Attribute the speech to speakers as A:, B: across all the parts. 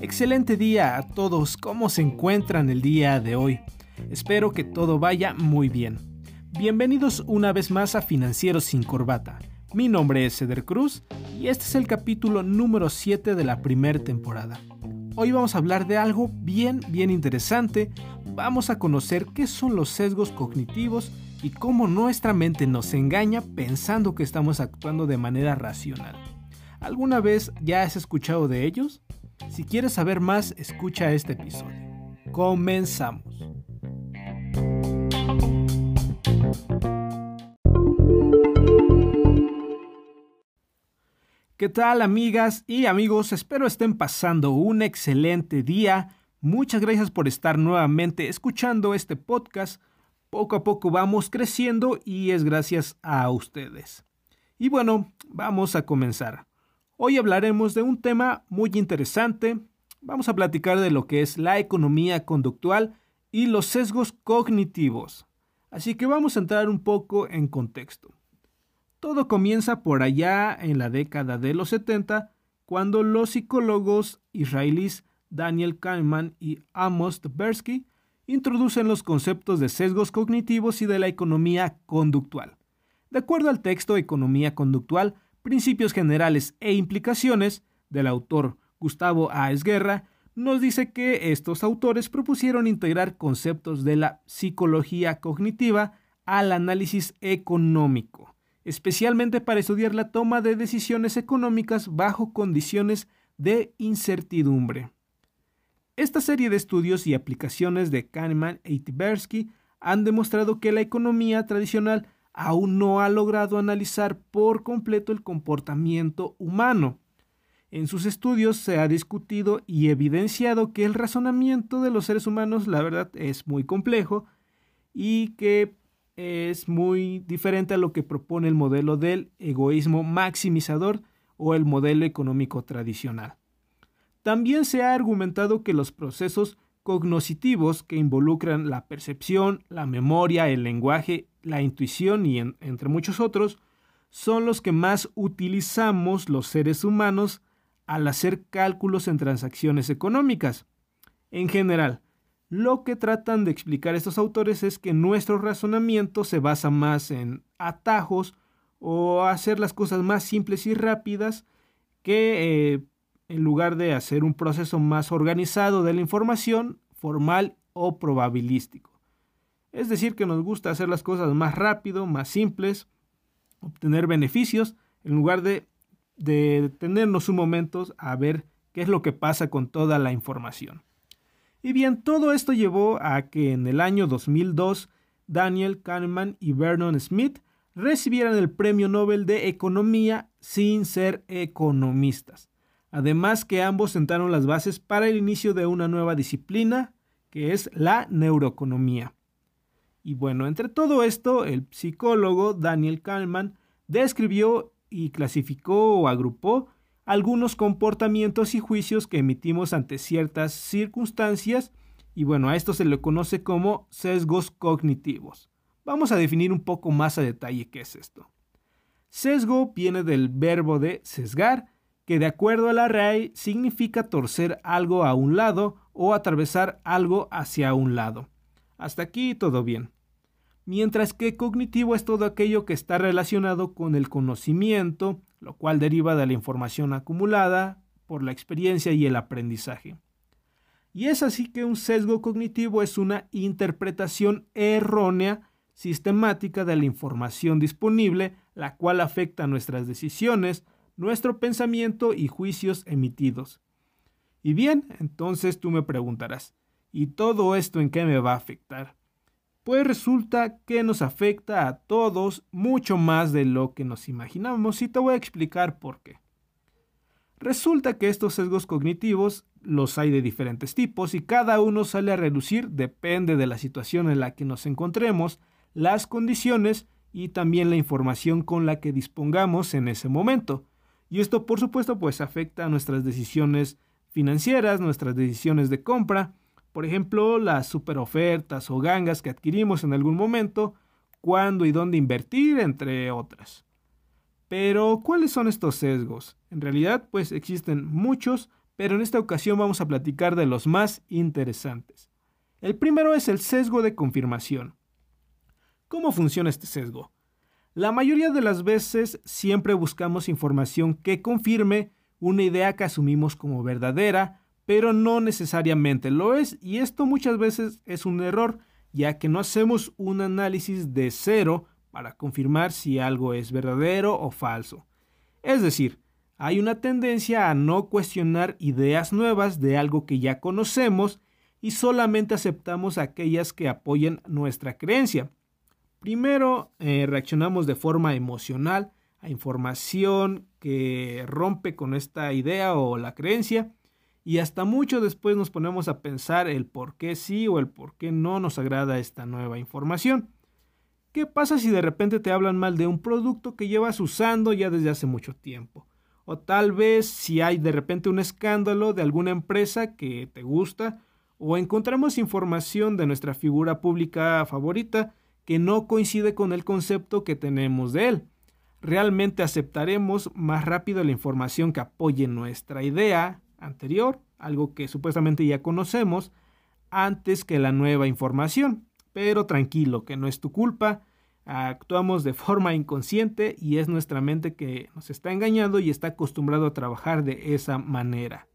A: Excelente día a todos, ¿cómo se encuentran el día de hoy? Espero que todo vaya muy bien. Bienvenidos una vez más a Financieros sin Corbata. Mi nombre es Ceder Cruz y este es el capítulo número 7 de la primera temporada. Hoy vamos a hablar de algo bien, bien interesante. Vamos a conocer qué son los sesgos cognitivos y cómo nuestra mente nos engaña pensando que estamos actuando de manera racional. ¿Alguna vez ya has escuchado de ellos? Si quieres saber más, escucha este episodio. Comenzamos. ¿Qué tal amigas y amigos? Espero estén pasando un excelente día. Muchas gracias por estar nuevamente escuchando este podcast. Poco a poco vamos creciendo y es gracias a ustedes. Y bueno, vamos a comenzar. Hoy hablaremos de un tema muy interesante. Vamos a platicar de lo que es la economía conductual y los sesgos cognitivos. Así que vamos a entrar un poco en contexto. Todo comienza por allá en la década de los 70, cuando los psicólogos israelíes Daniel Kahneman y Amos Tversky introducen los conceptos de sesgos cognitivos y de la economía conductual. De acuerdo al texto Economía Conductual, Principios Generales e Implicaciones del autor Gustavo A. Esguerra, nos dice que estos autores propusieron integrar conceptos de la psicología cognitiva al análisis económico especialmente para estudiar la toma de decisiones económicas bajo condiciones de incertidumbre. Esta serie de estudios y aplicaciones de Kahneman e Tversky han demostrado que la economía tradicional aún no ha logrado analizar por completo el comportamiento humano. En sus estudios se ha discutido y evidenciado que el razonamiento de los seres humanos, la verdad, es muy complejo y que es muy diferente a lo que propone el modelo del egoísmo maximizador o el modelo económico tradicional. También se ha argumentado que los procesos cognoscitivos que involucran la percepción, la memoria, el lenguaje, la intuición y entre muchos otros, son los que más utilizamos los seres humanos al hacer cálculos en transacciones económicas. En general, lo que tratan de explicar estos autores es que nuestro razonamiento se basa más en atajos o hacer las cosas más simples y rápidas que eh, en lugar de hacer un proceso más organizado de la información, formal o probabilístico. Es decir, que nos gusta hacer las cosas más rápido, más simples, obtener beneficios, en lugar de, de detenernos un momento a ver qué es lo que pasa con toda la información. Y bien, todo esto llevó a que en el año 2002 Daniel Kahneman y Vernon Smith recibieran el Premio Nobel de Economía sin ser economistas. Además que ambos sentaron las bases para el inicio de una nueva disciplina, que es la neuroeconomía. Y bueno, entre todo esto, el psicólogo Daniel Kahneman describió y clasificó o agrupó algunos comportamientos y juicios que emitimos ante ciertas circunstancias y bueno, a esto se le conoce como sesgos cognitivos. Vamos a definir un poco más a detalle qué es esto. Sesgo viene del verbo de sesgar, que de acuerdo a la RAE significa torcer algo a un lado o atravesar algo hacia un lado. Hasta aquí todo bien. Mientras que cognitivo es todo aquello que está relacionado con el conocimiento, lo cual deriva de la información acumulada por la experiencia y el aprendizaje. Y es así que un sesgo cognitivo es una interpretación errónea sistemática de la información disponible, la cual afecta nuestras decisiones, nuestro pensamiento y juicios emitidos. Y bien, entonces tú me preguntarás, ¿y todo esto en qué me va a afectar? pues resulta que nos afecta a todos mucho más de lo que nos imaginamos y te voy a explicar por qué. Resulta que estos sesgos cognitivos los hay de diferentes tipos y cada uno sale a reducir depende de la situación en la que nos encontremos, las condiciones y también la información con la que dispongamos en ese momento. Y esto por supuesto pues afecta a nuestras decisiones financieras, nuestras decisiones de compra, por ejemplo, las superofertas o gangas que adquirimos en algún momento, cuándo y dónde invertir, entre otras. Pero, ¿cuáles son estos sesgos? En realidad, pues existen muchos, pero en esta ocasión vamos a platicar de los más interesantes. El primero es el sesgo de confirmación. ¿Cómo funciona este sesgo? La mayoría de las veces siempre buscamos información que confirme una idea que asumimos como verdadera, pero no necesariamente lo es, y esto muchas veces es un error, ya que no hacemos un análisis de cero para confirmar si algo es verdadero o falso. Es decir, hay una tendencia a no cuestionar ideas nuevas de algo que ya conocemos y solamente aceptamos aquellas que apoyen nuestra creencia. Primero, eh, reaccionamos de forma emocional a información que rompe con esta idea o la creencia y hasta mucho después nos ponemos a pensar el por qué sí o el por qué no nos agrada esta nueva información. ¿Qué pasa si de repente te hablan mal de un producto que llevas usando ya desde hace mucho tiempo? O tal vez si hay de repente un escándalo de alguna empresa que te gusta o encontramos información de nuestra figura pública favorita que no coincide con el concepto que tenemos de él. Realmente aceptaremos más rápido la información que apoye nuestra idea anterior, algo que supuestamente ya conocemos, antes que la nueva información. Pero tranquilo, que no es tu culpa, actuamos de forma inconsciente y es nuestra mente que nos está engañando y está acostumbrado a trabajar de esa manera.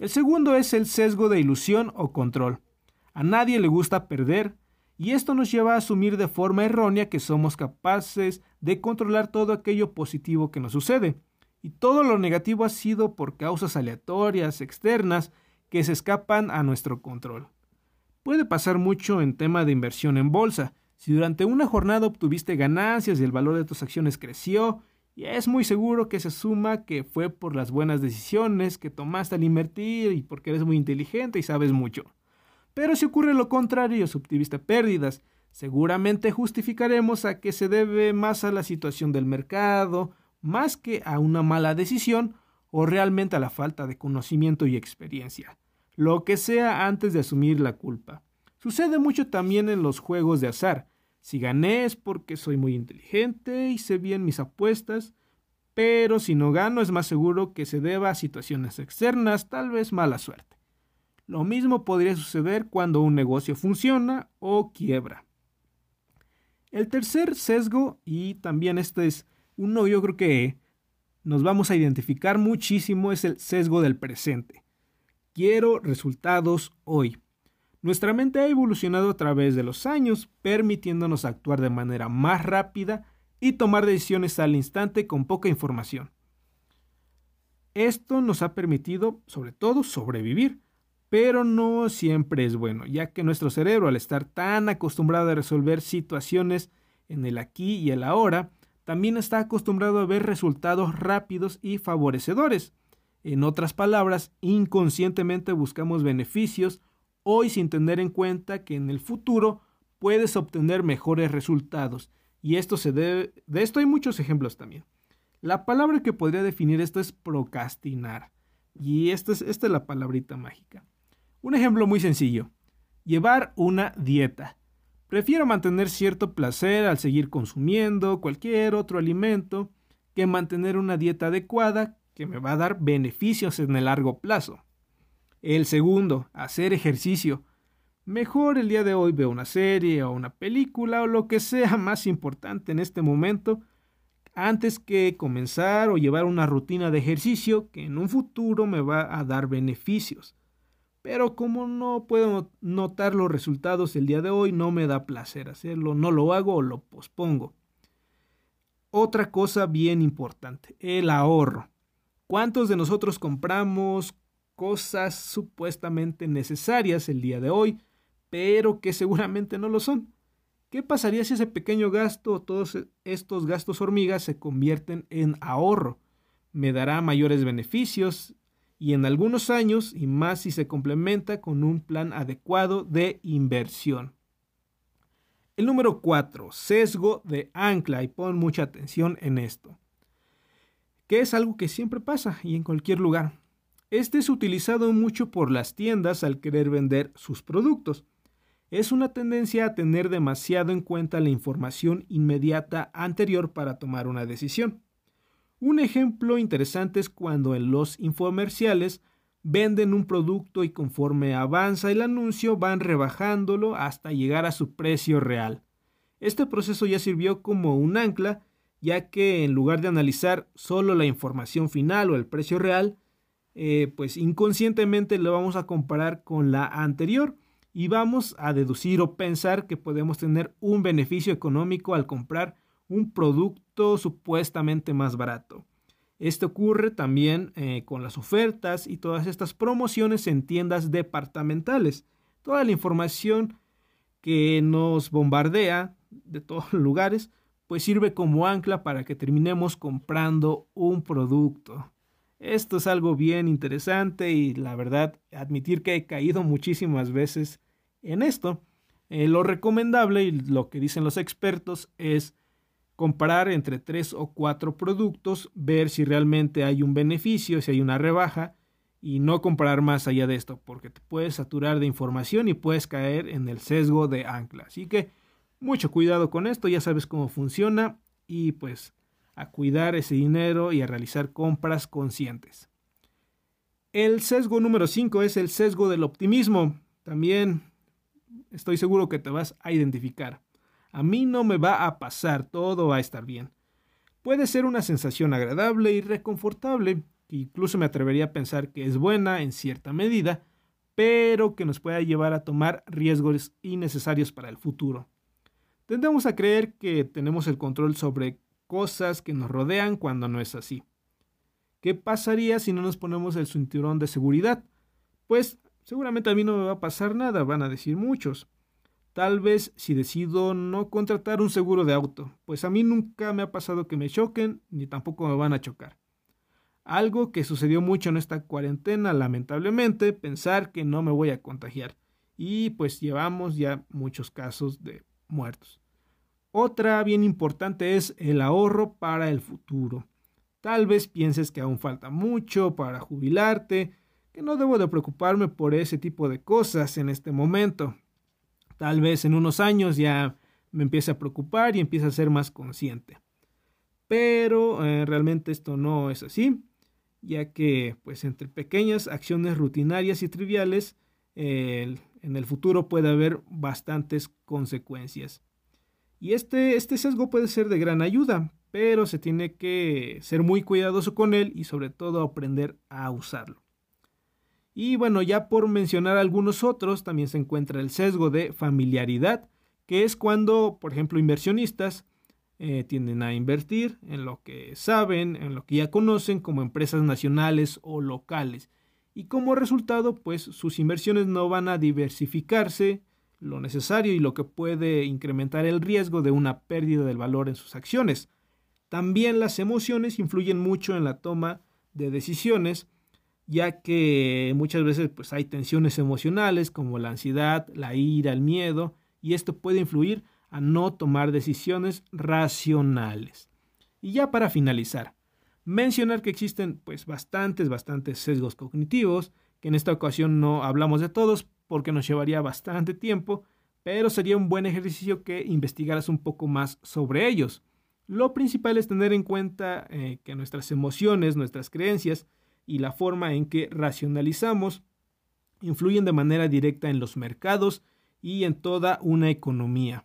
A: El segundo es el sesgo de ilusión o control. A nadie le gusta perder, y esto nos lleva a asumir de forma errónea que somos capaces de controlar todo aquello positivo que nos sucede, y todo lo negativo ha sido por causas aleatorias, externas, que se escapan a nuestro control. Puede pasar mucho en tema de inversión en bolsa. Si durante una jornada obtuviste ganancias y el valor de tus acciones creció, y es muy seguro que se suma que fue por las buenas decisiones que tomaste al invertir y porque eres muy inteligente y sabes mucho. Pero si ocurre lo contrario, si obtuviste pérdidas, seguramente justificaremos a que se debe más a la situación del mercado, más que a una mala decisión o realmente a la falta de conocimiento y experiencia. Lo que sea antes de asumir la culpa. Sucede mucho también en los juegos de azar. Si gané es porque soy muy inteligente y sé bien mis apuestas, pero si no gano es más seguro que se deba a situaciones externas, tal vez mala suerte. Lo mismo podría suceder cuando un negocio funciona o quiebra. El tercer sesgo, y también este es uno yo creo que nos vamos a identificar muchísimo, es el sesgo del presente. Quiero resultados hoy. Nuestra mente ha evolucionado a través de los años, permitiéndonos actuar de manera más rápida y tomar decisiones al instante con poca información. Esto nos ha permitido, sobre todo, sobrevivir, pero no siempre es bueno, ya que nuestro cerebro, al estar tan acostumbrado a resolver situaciones en el aquí y el ahora, también está acostumbrado a ver resultados rápidos y favorecedores. En otras palabras, inconscientemente buscamos beneficios hoy sin tener en cuenta que en el futuro puedes obtener mejores resultados. Y esto se debe, de esto hay muchos ejemplos también. La palabra que podría definir esto es procrastinar. Y esta es, esta es la palabrita mágica. Un ejemplo muy sencillo. Llevar una dieta. Prefiero mantener cierto placer al seguir consumiendo cualquier otro alimento que mantener una dieta adecuada que me va a dar beneficios en el largo plazo. El segundo, hacer ejercicio. Mejor el día de hoy veo una serie o una película o lo que sea más importante en este momento antes que comenzar o llevar una rutina de ejercicio que en un futuro me va a dar beneficios pero como no puedo notar los resultados el día de hoy, no me da placer hacerlo, no lo hago o lo pospongo. Otra cosa bien importante, el ahorro. ¿Cuántos de nosotros compramos cosas supuestamente necesarias el día de hoy, pero que seguramente no lo son? ¿Qué pasaría si ese pequeño gasto o todos estos gastos hormigas se convierten en ahorro? Me dará mayores beneficios y en algunos años y más si se complementa con un plan adecuado de inversión. El número 4, sesgo de ancla y pon mucha atención en esto, que es algo que siempre pasa y en cualquier lugar. Este es utilizado mucho por las tiendas al querer vender sus productos. es una tendencia a tener demasiado en cuenta la información inmediata anterior para tomar una decisión. Un ejemplo interesante es cuando en los infomerciales venden un producto y conforme avanza el anuncio van rebajándolo hasta llegar a su precio real. Este proceso ya sirvió como un ancla, ya que en lugar de analizar solo la información final o el precio real, eh, pues inconscientemente lo vamos a comparar con la anterior y vamos a deducir o pensar que podemos tener un beneficio económico al comprar un producto supuestamente más barato. Esto ocurre también eh, con las ofertas y todas estas promociones en tiendas departamentales. Toda la información que nos bombardea de todos los lugares, pues sirve como ancla para que terminemos comprando un producto. Esto es algo bien interesante y la verdad admitir que he caído muchísimas veces en esto. Eh, lo recomendable y lo que dicen los expertos es comparar entre tres o cuatro productos, ver si realmente hay un beneficio, si hay una rebaja y no comparar más allá de esto, porque te puedes saturar de información y puedes caer en el sesgo de ancla. Así que mucho cuidado con esto, ya sabes cómo funciona y pues a cuidar ese dinero y a realizar compras conscientes. El sesgo número 5 es el sesgo del optimismo. También estoy seguro que te vas a identificar. A mí no me va a pasar, todo va a estar bien. Puede ser una sensación agradable y reconfortable, que incluso me atrevería a pensar que es buena en cierta medida, pero que nos puede llevar a tomar riesgos innecesarios para el futuro. Tendemos a creer que tenemos el control sobre cosas que nos rodean cuando no es así. ¿Qué pasaría si no nos ponemos el cinturón de seguridad? Pues seguramente a mí no me va a pasar nada, van a decir muchos. Tal vez si decido no contratar un seguro de auto, pues a mí nunca me ha pasado que me choquen ni tampoco me van a chocar. Algo que sucedió mucho en esta cuarentena, lamentablemente, pensar que no me voy a contagiar. Y pues llevamos ya muchos casos de muertos. Otra bien importante es el ahorro para el futuro. Tal vez pienses que aún falta mucho para jubilarte, que no debo de preocuparme por ese tipo de cosas en este momento. Tal vez en unos años ya me empiece a preocupar y empiece a ser más consciente. Pero eh, realmente esto no es así, ya que pues entre pequeñas acciones rutinarias y triviales en el futuro puede haber bastantes consecuencias. Y este, este sesgo puede ser de gran ayuda, pero se tiene que ser muy cuidadoso con él y sobre todo aprender a usarlo. Y bueno, ya por mencionar algunos otros, también se encuentra el sesgo de familiaridad, que es cuando, por ejemplo, inversionistas eh, tienden a invertir en lo que saben, en lo que ya conocen como empresas nacionales o locales. Y como resultado, pues sus inversiones no van a diversificarse lo necesario y lo que puede incrementar el riesgo de una pérdida del valor en sus acciones. También las emociones influyen mucho en la toma de decisiones, ya que muchas veces pues, hay tensiones emocionales como la ansiedad, la ira, el miedo, y esto puede influir a no tomar decisiones racionales. Y ya para finalizar, mencionar que existen pues bastantes, bastantes sesgos cognitivos, que en esta ocasión no hablamos de todos, porque nos llevaría bastante tiempo, pero sería un buen ejercicio que investigaras un poco más sobre ellos. Lo principal es tener en cuenta eh, que nuestras emociones, nuestras creencias y la forma en que racionalizamos influyen de manera directa en los mercados y en toda una economía.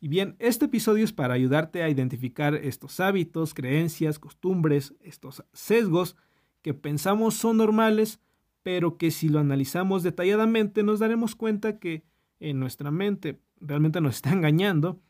A: Y bien, este episodio es para ayudarte a identificar estos hábitos, creencias, costumbres, estos sesgos que pensamos son normales, pero que si lo analizamos detalladamente nos daremos cuenta que en nuestra mente realmente nos está engañando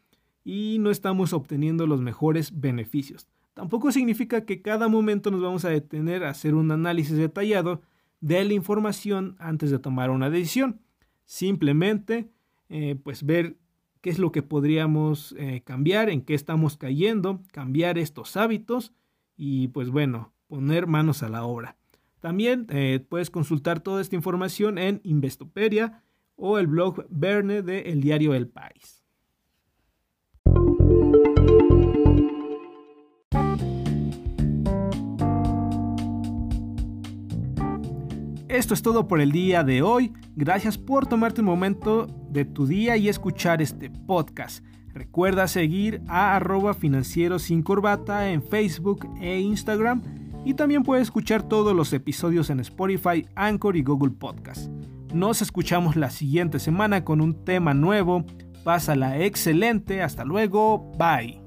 A: y no estamos obteniendo los mejores beneficios. Tampoco significa que cada momento nos vamos a detener a hacer un análisis detallado de la información antes de tomar una decisión. Simplemente, eh, pues ver qué es lo que podríamos eh, cambiar, en qué estamos cayendo, cambiar estos hábitos y pues bueno, poner manos a la obra. También eh, puedes consultar toda esta información en Investopedia o el blog Verne de El Diario El País. Esto es todo por el día de hoy. Gracias por tomarte un momento de tu día y escuchar este podcast. Recuerda seguir a arroba financiero sin corbata en Facebook e Instagram y también puedes escuchar todos los episodios en Spotify, Anchor y Google Podcast. Nos escuchamos la siguiente semana con un tema nuevo. Pásala excelente. Hasta luego. Bye.